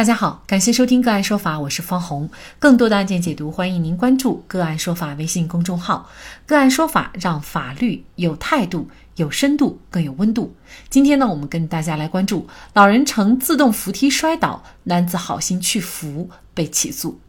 大家好，感谢收听个案说法，我是方红。更多的案件解读，欢迎您关注个案说法微信公众号。个案说法让法律有态度、有深度、更有温度。今天呢，我们跟大家来关注老人乘自动扶梯摔倒，男子好心去扶被起诉。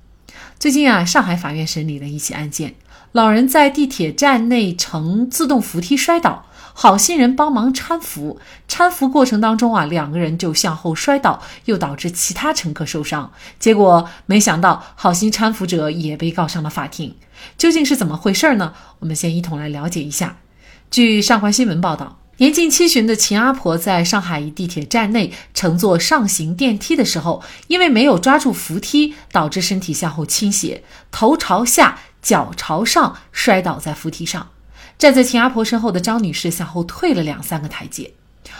最近啊，上海法院审理了一起案件，老人在地铁站内乘自动扶梯摔倒。好心人帮忙搀扶，搀扶过程当中啊，两个人就向后摔倒，又导致其他乘客受伤。结果没想到，好心搀扶者也被告上了法庭。究竟是怎么回事呢？我们先一同来了解一下。据上环新闻报道，年近七旬的秦阿婆在上海一地铁站内乘坐上行电梯的时候，因为没有抓住扶梯，导致身体向后倾斜，头朝下，脚朝上，摔倒在扶梯上。站在秦阿婆身后的张女士向后退了两三个台阶，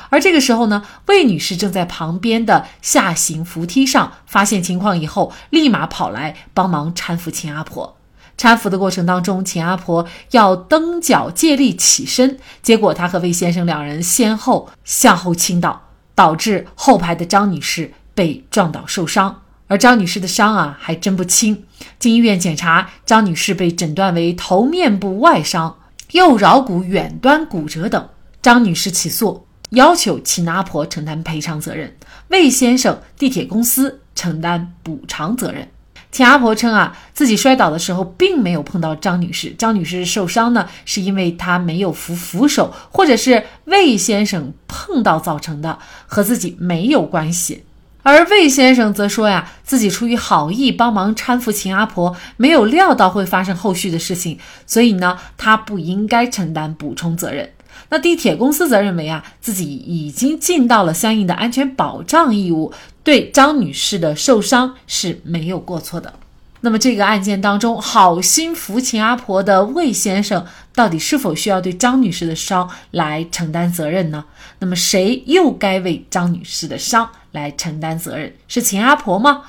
而这个时候呢，魏女士正在旁边的下行扶梯上，发现情况以后，立马跑来帮忙搀扶秦阿婆。搀扶的过程当中，秦阿婆要蹬脚借力起身，结果她和魏先生两人先后向后倾倒，导致后排的张女士被撞倒受伤。而张女士的伤啊还真不轻，经医院检查，张女士被诊断为头面部外伤。右桡骨远端骨折等，张女士起诉要求秦阿婆承担赔偿责任，魏先生地铁公司承担补偿责任。秦阿婆称啊，自己摔倒的时候并没有碰到张女士，张女士受伤呢是因为她没有扶扶手，或者是魏先生碰到造成的，和自己没有关系。而魏先生则说呀，自己出于好意帮忙搀扶秦阿婆，没有料到会发生后续的事情，所以呢，他不应该承担补充责任。那地铁公司则认为啊，自己已经尽到了相应的安全保障义务，对张女士的受伤是没有过错的。那么这个案件当中，好心扶秦阿婆的魏先生，到底是否需要对张女士的伤来承担责任呢？那么谁又该为张女士的伤来承担责任？是秦阿婆吗？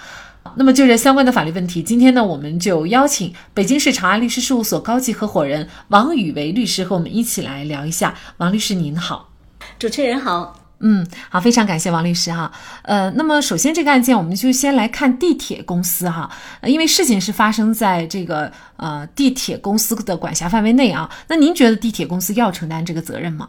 那么就这相关的法律问题，今天呢，我们就邀请北京市长安律师事务所高级合伙人王宇为律师和我们一起来聊一下。王律师您好，主持人好。嗯，好，非常感谢王律师哈。呃，那么首先这个案件，我们就先来看地铁公司哈，因为事情是发生在这个呃地铁公司的管辖范围内啊。那您觉得地铁公司要承担这个责任吗？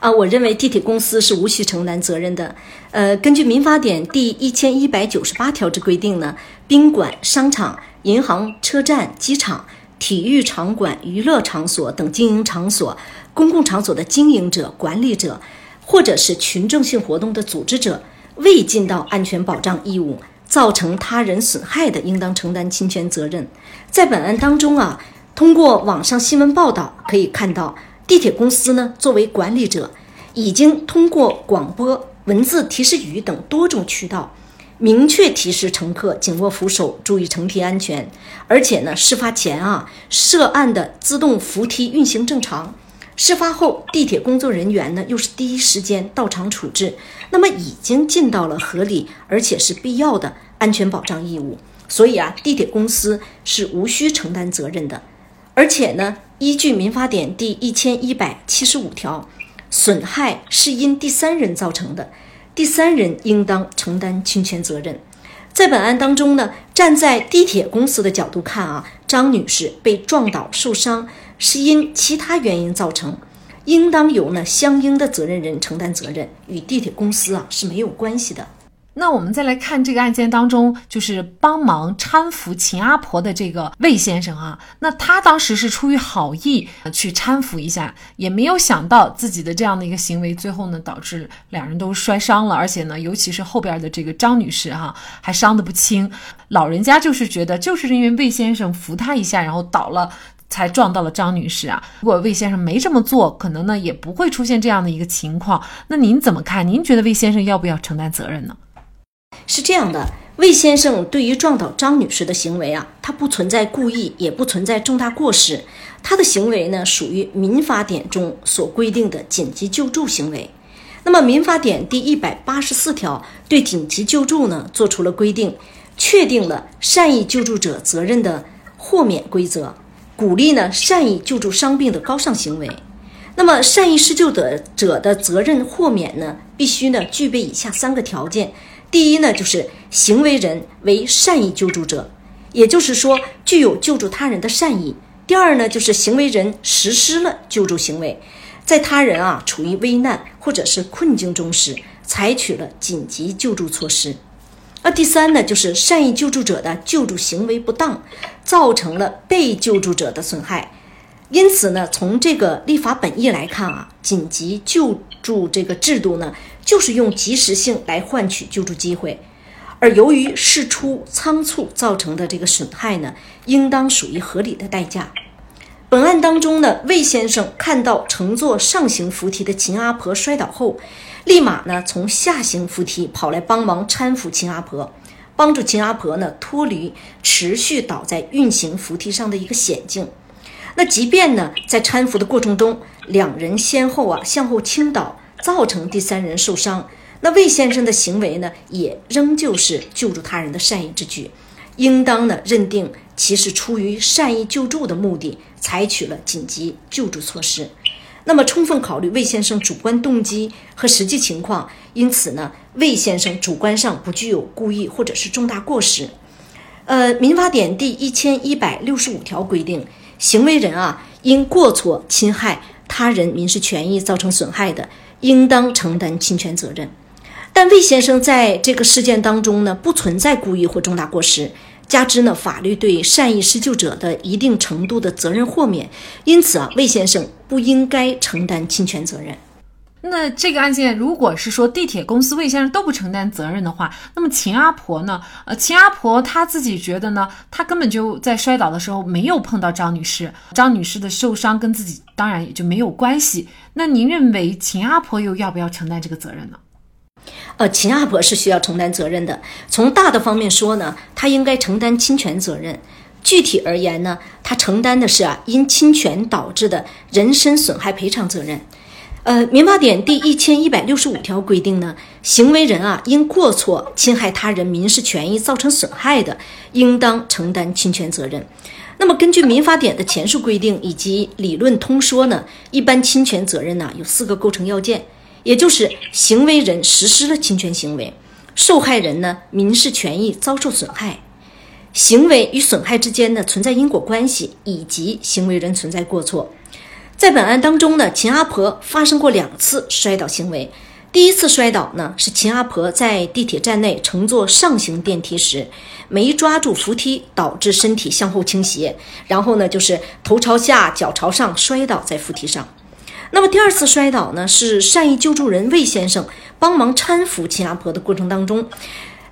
啊，我认为地铁公司是无需承担责任的。呃，根据民法典第一千一百九十八条之规定呢，宾馆、商场、银行、车站、机场、体育场馆、娱乐场所等经营场所、公共场所的经营者、管理者。或者是群众性活动的组织者未尽到安全保障义务，造成他人损害的，应当承担侵权责任。在本案当中啊，通过网上新闻报道可以看到，地铁公司呢作为管理者，已经通过广播、文字提示语等多种渠道，明确提示乘客紧握扶手，注意乘梯安全。而且呢，事发前啊，涉案的自动扶梯运行正常。事发后，地铁工作人员呢又是第一时间到场处置，那么已经尽到了合理而且是必要的安全保障义务，所以啊，地铁公司是无需承担责任的。而且呢，依据民法典第一千一百七十五条，损害是因第三人造成的，第三人应当承担侵权责任。在本案当中呢，站在地铁公司的角度看啊，张女士被撞倒受伤。是因其他原因造成，应当由呢相应的责任人承担责任，与地铁公司啊是没有关系的。那我们再来看这个案件当中，就是帮忙搀扶秦阿婆的这个魏先生啊，那他当时是出于好意去搀扶一下，也没有想到自己的这样的一个行为，最后呢导致两人都摔伤了，而且呢，尤其是后边的这个张女士哈，还伤得不轻。老人家就是觉得，就是因为魏先生扶他一下，然后倒了。才撞到了张女士啊！如果魏先生没这么做，可能呢也不会出现这样的一个情况。那您怎么看？您觉得魏先生要不要承担责任呢？是这样的，魏先生对于撞倒张女士的行为啊，他不存在故意，也不存在重大过失，他的行为呢属于民法典中所规定的紧急救助行为。那么民法典第一百八十四条对紧急救助呢做出了规定，确定了善意救助者责任的豁免规则。鼓励呢善意救助伤病的高尚行为，那么善意施救的者的责任豁免呢，必须呢具备以下三个条件。第一呢，就是行为人为善意救助者，也就是说具有救助他人的善意；第二呢，就是行为人实施了救助行为，在他人啊处于危难或者是困境中时，采取了紧急救助措施。那第三呢，就是善意救助者的救助行为不当，造成了被救助者的损害。因此呢，从这个立法本意来看啊，紧急救助这个制度呢，就是用及时性来换取救助机会，而由于事出仓促造成的这个损害呢，应当属于合理的代价。本案当中呢，魏先生看到乘坐上行扶梯的秦阿婆摔倒后，立马呢从下行扶梯跑来帮忙搀扶秦阿婆，帮助秦阿婆呢脱离持续倒在运行扶梯上的一个险境。那即便呢，在搀扶的过程中，两人先后啊向后倾倒，造成第三人受伤，那魏先生的行为呢，也仍旧是救助他人的善意之举，应当呢认定其是出于善意救助的目的，采取了紧急救助措施。那么，充分考虑魏先生主观动机和实际情况，因此呢，魏先生主观上不具有故意或者是重大过失。呃，《民法典》第一千一百六十五条规定。行为人啊，因过错侵害他人民事权益造成损害的，应当承担侵权责任。但魏先生在这个事件当中呢，不存在故意或重大过失，加之呢，法律对善意施救者的一定程度的责任豁免，因此啊，魏先生不应该承担侵权责任。那这个案件，如果是说地铁公司魏先生都不承担责任的话，那么秦阿婆呢？呃，秦阿婆她自己觉得呢，她根本就在摔倒的时候没有碰到张女士，张女士的受伤跟自己当然也就没有关系。那您认为秦阿婆又要不要承担这个责任呢？呃，秦阿婆是需要承担责任的。从大的方面说呢，她应该承担侵权责任；具体而言呢，她承担的是啊因侵权导致的人身损害赔偿责任。呃，民法典第一千一百六十五条规定呢，行为人啊因过错侵害他人民事权益造成损害的，应当承担侵权责任。那么，根据民法典的前述规定以及理论通说呢，一般侵权责任呢有四个构成要件，也就是行为人实施了侵权行为，受害人呢民事权益遭受损害，行为与损害之间呢存在因果关系，以及行为人存在过错。在本案当中呢，秦阿婆发生过两次摔倒行为。第一次摔倒呢，是秦阿婆在地铁站内乘坐上行电梯时，没抓住扶梯，导致身体向后倾斜，然后呢，就是头朝下、脚朝上摔倒在扶梯上。那么第二次摔倒呢，是善意救助人魏先生帮忙搀扶秦阿婆的过程当中，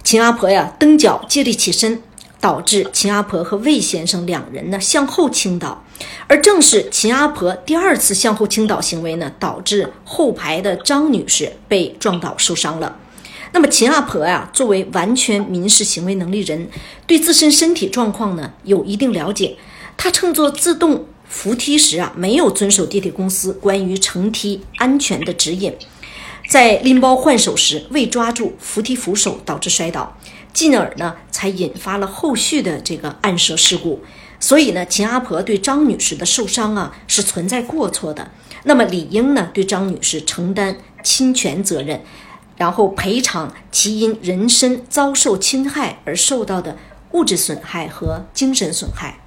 秦阿婆呀蹬脚借力起身。导致秦阿婆和魏先生两人呢向后倾倒，而正是秦阿婆第二次向后倾倒行为呢，导致后排的张女士被撞倒受伤了。那么秦阿婆呀，作为完全民事行为能力人，对自身身体状况呢有一定了解。她乘坐自动扶梯时啊，没有遵守地铁公司关于乘梯安全的指引，在拎包换手时未抓住扶梯扶手，导致摔倒。进而呢，才引发了后续的这个案涉事故。所以呢，秦阿婆对张女士的受伤啊是存在过错的。那么理应呢对张女士承担侵权责任，然后赔偿其因人身遭受侵害而受到的物质损害和精神损害。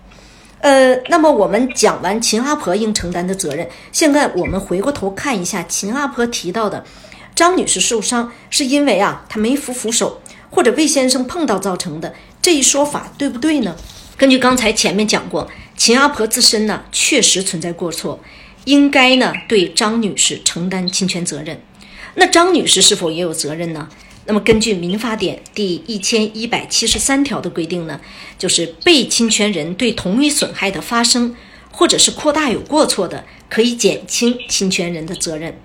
呃，那么我们讲完秦阿婆应承担的责任，现在我们回过头看一下秦阿婆提到的张女士受伤是因为啊她没扶扶手。或者魏先生碰到造成的这一说法对不对呢？根据刚才前面讲过，秦阿婆自身呢确实存在过错，应该呢对张女士承担侵权责任。那张女士是否也有责任呢？那么根据民法典第一千一百七十三条的规定呢，就是被侵权人对同一损害的发生或者是扩大有过错的，可以减轻侵权人的责任。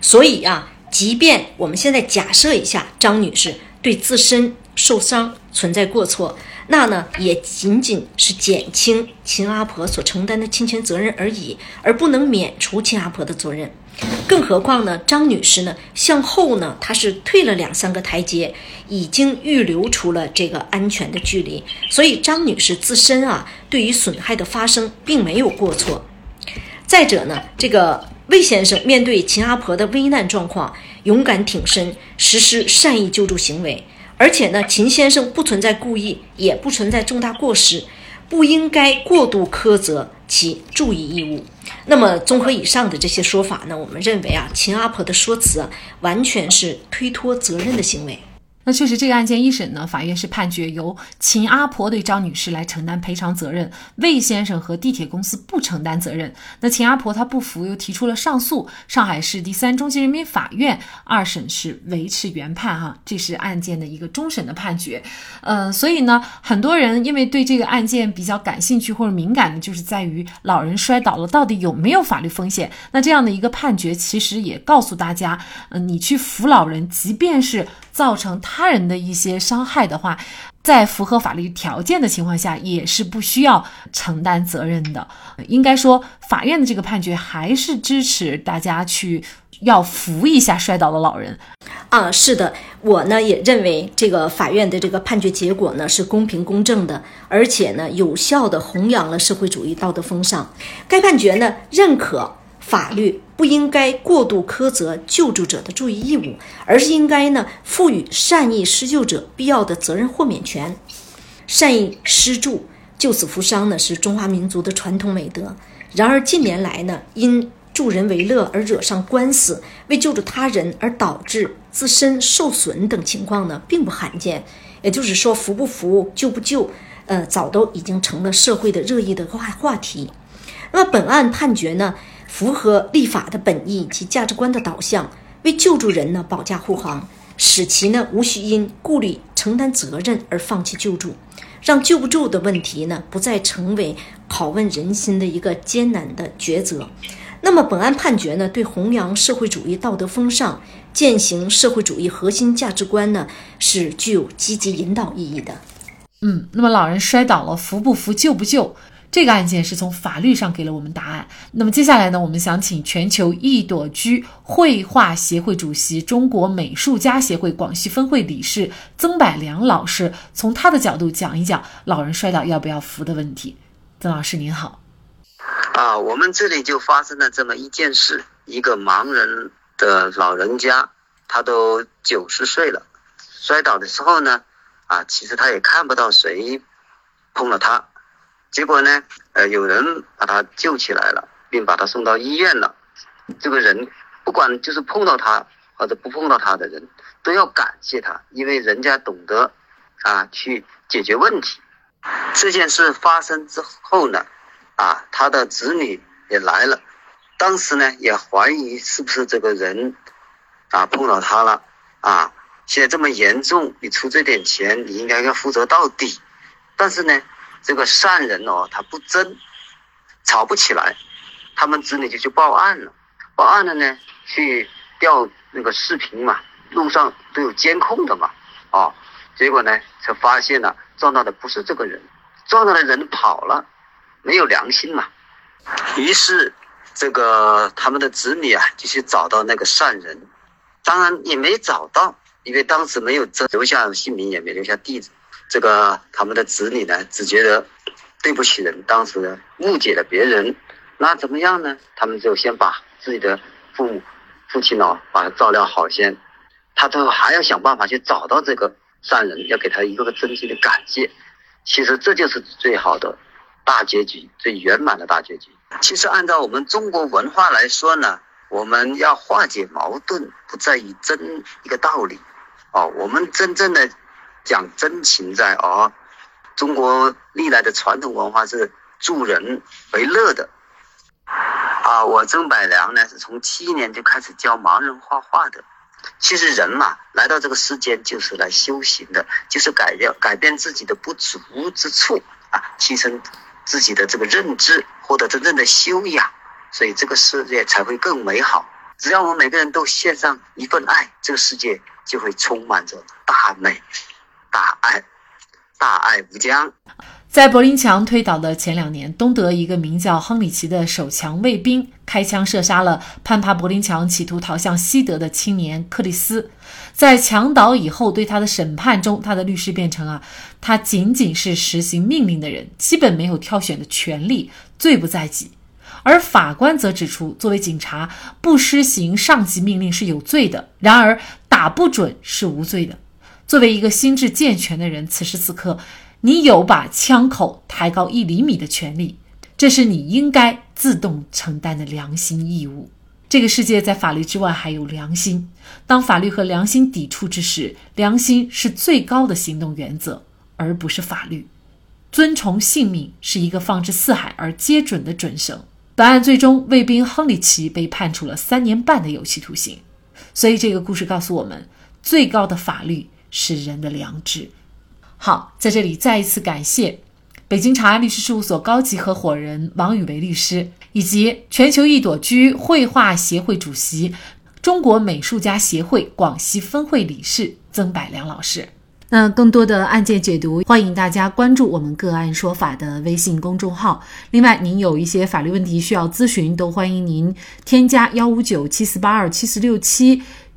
所以啊，即便我们现在假设一下张女士。对自身受伤存在过错，那呢也仅仅是减轻秦阿婆所承担的侵权责任而已，而不能免除秦阿婆的责任。更何况呢，张女士呢向后呢，她是退了两三个台阶，已经预留出了这个安全的距离，所以张女士自身啊，对于损害的发生并没有过错。再者呢，这个魏先生面对秦阿婆的危难状况。勇敢挺身，实施善意救助行为，而且呢，秦先生不存在故意，也不存在重大过失，不应该过度苛责其注意义务。那么，综合以上的这些说法呢，我们认为啊，秦阿婆的说辞啊，完全是推脱责任的行为。那确实，这个案件一审呢，法院是判决由秦阿婆对张女士来承担赔偿责任，魏先生和地铁公司不承担责任。那秦阿婆她不服，又提出了上诉。上海市第三中级人民法院二审是维持原判，哈，这是案件的一个终审的判决。呃，所以呢，很多人因为对这个案件比较感兴趣或者敏感的，就是在于老人摔倒了到底有没有法律风险。那这样的一个判决，其实也告诉大家，嗯，你去扶老人，即便是造成他人的一些伤害的话，在符合法律条件的情况下，也是不需要承担责任的。应该说，法院的这个判决还是支持大家去要扶一下摔倒的老人。啊，是的，我呢也认为这个法院的这个判决结果呢是公平公正的，而且呢有效的弘扬了社会主义道德风尚。该判决呢认可。法律不应该过度苛责救助者的注意义务，而是应该呢赋予善意施救者必要的责任豁免权。善意施助、救死扶伤呢是中华民族的传统美德。然而近年来呢，因助人为乐而惹上官司，为救助他人而导致自身受损等情况呢，并不罕见。也就是说，扶不扶、救不救，呃，早都已经成了社会的热议的话话题。那么本案判决呢？符合立法的本意及价值观的导向，为救助人呢保驾护航，使其呢无需因顾虑承担责任而放弃救助，让救不救的问题呢不再成为拷问人心的一个艰难的抉择。那么本案判决呢，对弘扬社会主义道德风尚、践行社会主义核心价值观呢，是具有积极引导意义的。嗯，那么老人摔倒了，扶不扶，救不救？这个案件是从法律上给了我们答案。那么接下来呢，我们想请全球一朵居绘画协会主席、中国美术家协会广西分会理事曾百良老师，从他的角度讲一讲老人摔倒要不要扶的问题。曾老师您好。啊，我们这里就发生了这么一件事：一个盲人的老人家，他都九十岁了，摔倒的时候呢，啊，其实他也看不到谁碰了他。结果呢？呃，有人把他救起来了，并把他送到医院了。这个人不管就是碰到他或者不碰到他的人，都要感谢他，因为人家懂得啊去解决问题。这件事发生之后呢，啊，他的子女也来了，当时呢也怀疑是不是这个人啊碰到他了啊。现在这么严重，你出这点钱，你应该要负责到底。但是呢。这个善人哦，他不争，吵不起来，他们子女就去报案了。报案了呢，去调那个视频嘛，路上都有监控的嘛，啊，结果呢，才发现了撞到的不是这个人，撞到的人跑了，没有良心嘛。于是，这个他们的子女啊，就去找到那个善人，当然也没找到，因为当时没有留下姓名，也没留下地址。这个他们的子女呢，只觉得对不起人，当时误解了别人，那怎么样呢？他们就先把自己的父母、父亲哦，把他照料好先，他都还要想办法去找到这个善人，要给他一个个真心的感谢。其实这就是最好的大结局，最圆满的大结局。其实按照我们中国文化来说呢，我们要化解矛盾，不在于争一个道理，哦，我们真正的。讲真情在啊！中国历来的传统文化是助人为乐的啊。我曾百良呢是从七年就开始教盲人画画的。其实人嘛，来到这个世间就是来修行的，就是改掉改变自己的不足之处啊，提升自己的这个认知，获得真正的修养，所以这个世界才会更美好。只要我们每个人都献上一份爱，这个世界就会充满着大美。大爱，大爱无疆。在柏林墙推倒的前两年，东德一个名叫亨里奇的守墙卫兵开枪射杀了攀爬柏林墙企图逃向西德的青年克里斯。在墙倒以后，对他的审判中，他的律师辩称啊，他仅仅是实行命令的人，基本没有挑选的权利，罪不在己。而法官则指出，作为警察，不施行上级命令是有罪的，然而打不准是无罪的。作为一个心智健全的人，此时此刻，你有把枪口抬高一厘米的权利，这是你应该自动承担的良心义务。这个世界在法律之外还有良心，当法律和良心抵触之时，良心是最高的行动原则，而不是法律。尊崇性命是一个放之四海而皆准的准绳。本案最终，卫兵亨利奇被判处了三年半的有期徒刑。所以，这个故事告诉我们，最高的法律是人的良知。好，在这里再一次感谢北京长安律师事务所高级合伙人王宇维律师。以及全球一朵居绘画协会主席、中国美术家协会广西分会理事曾百良老师。那更多的案件解读，欢迎大家关注我们“个案说法”的微信公众号。另外，您有一些法律问题需要咨询，都欢迎您添加幺五九七四八二七四六七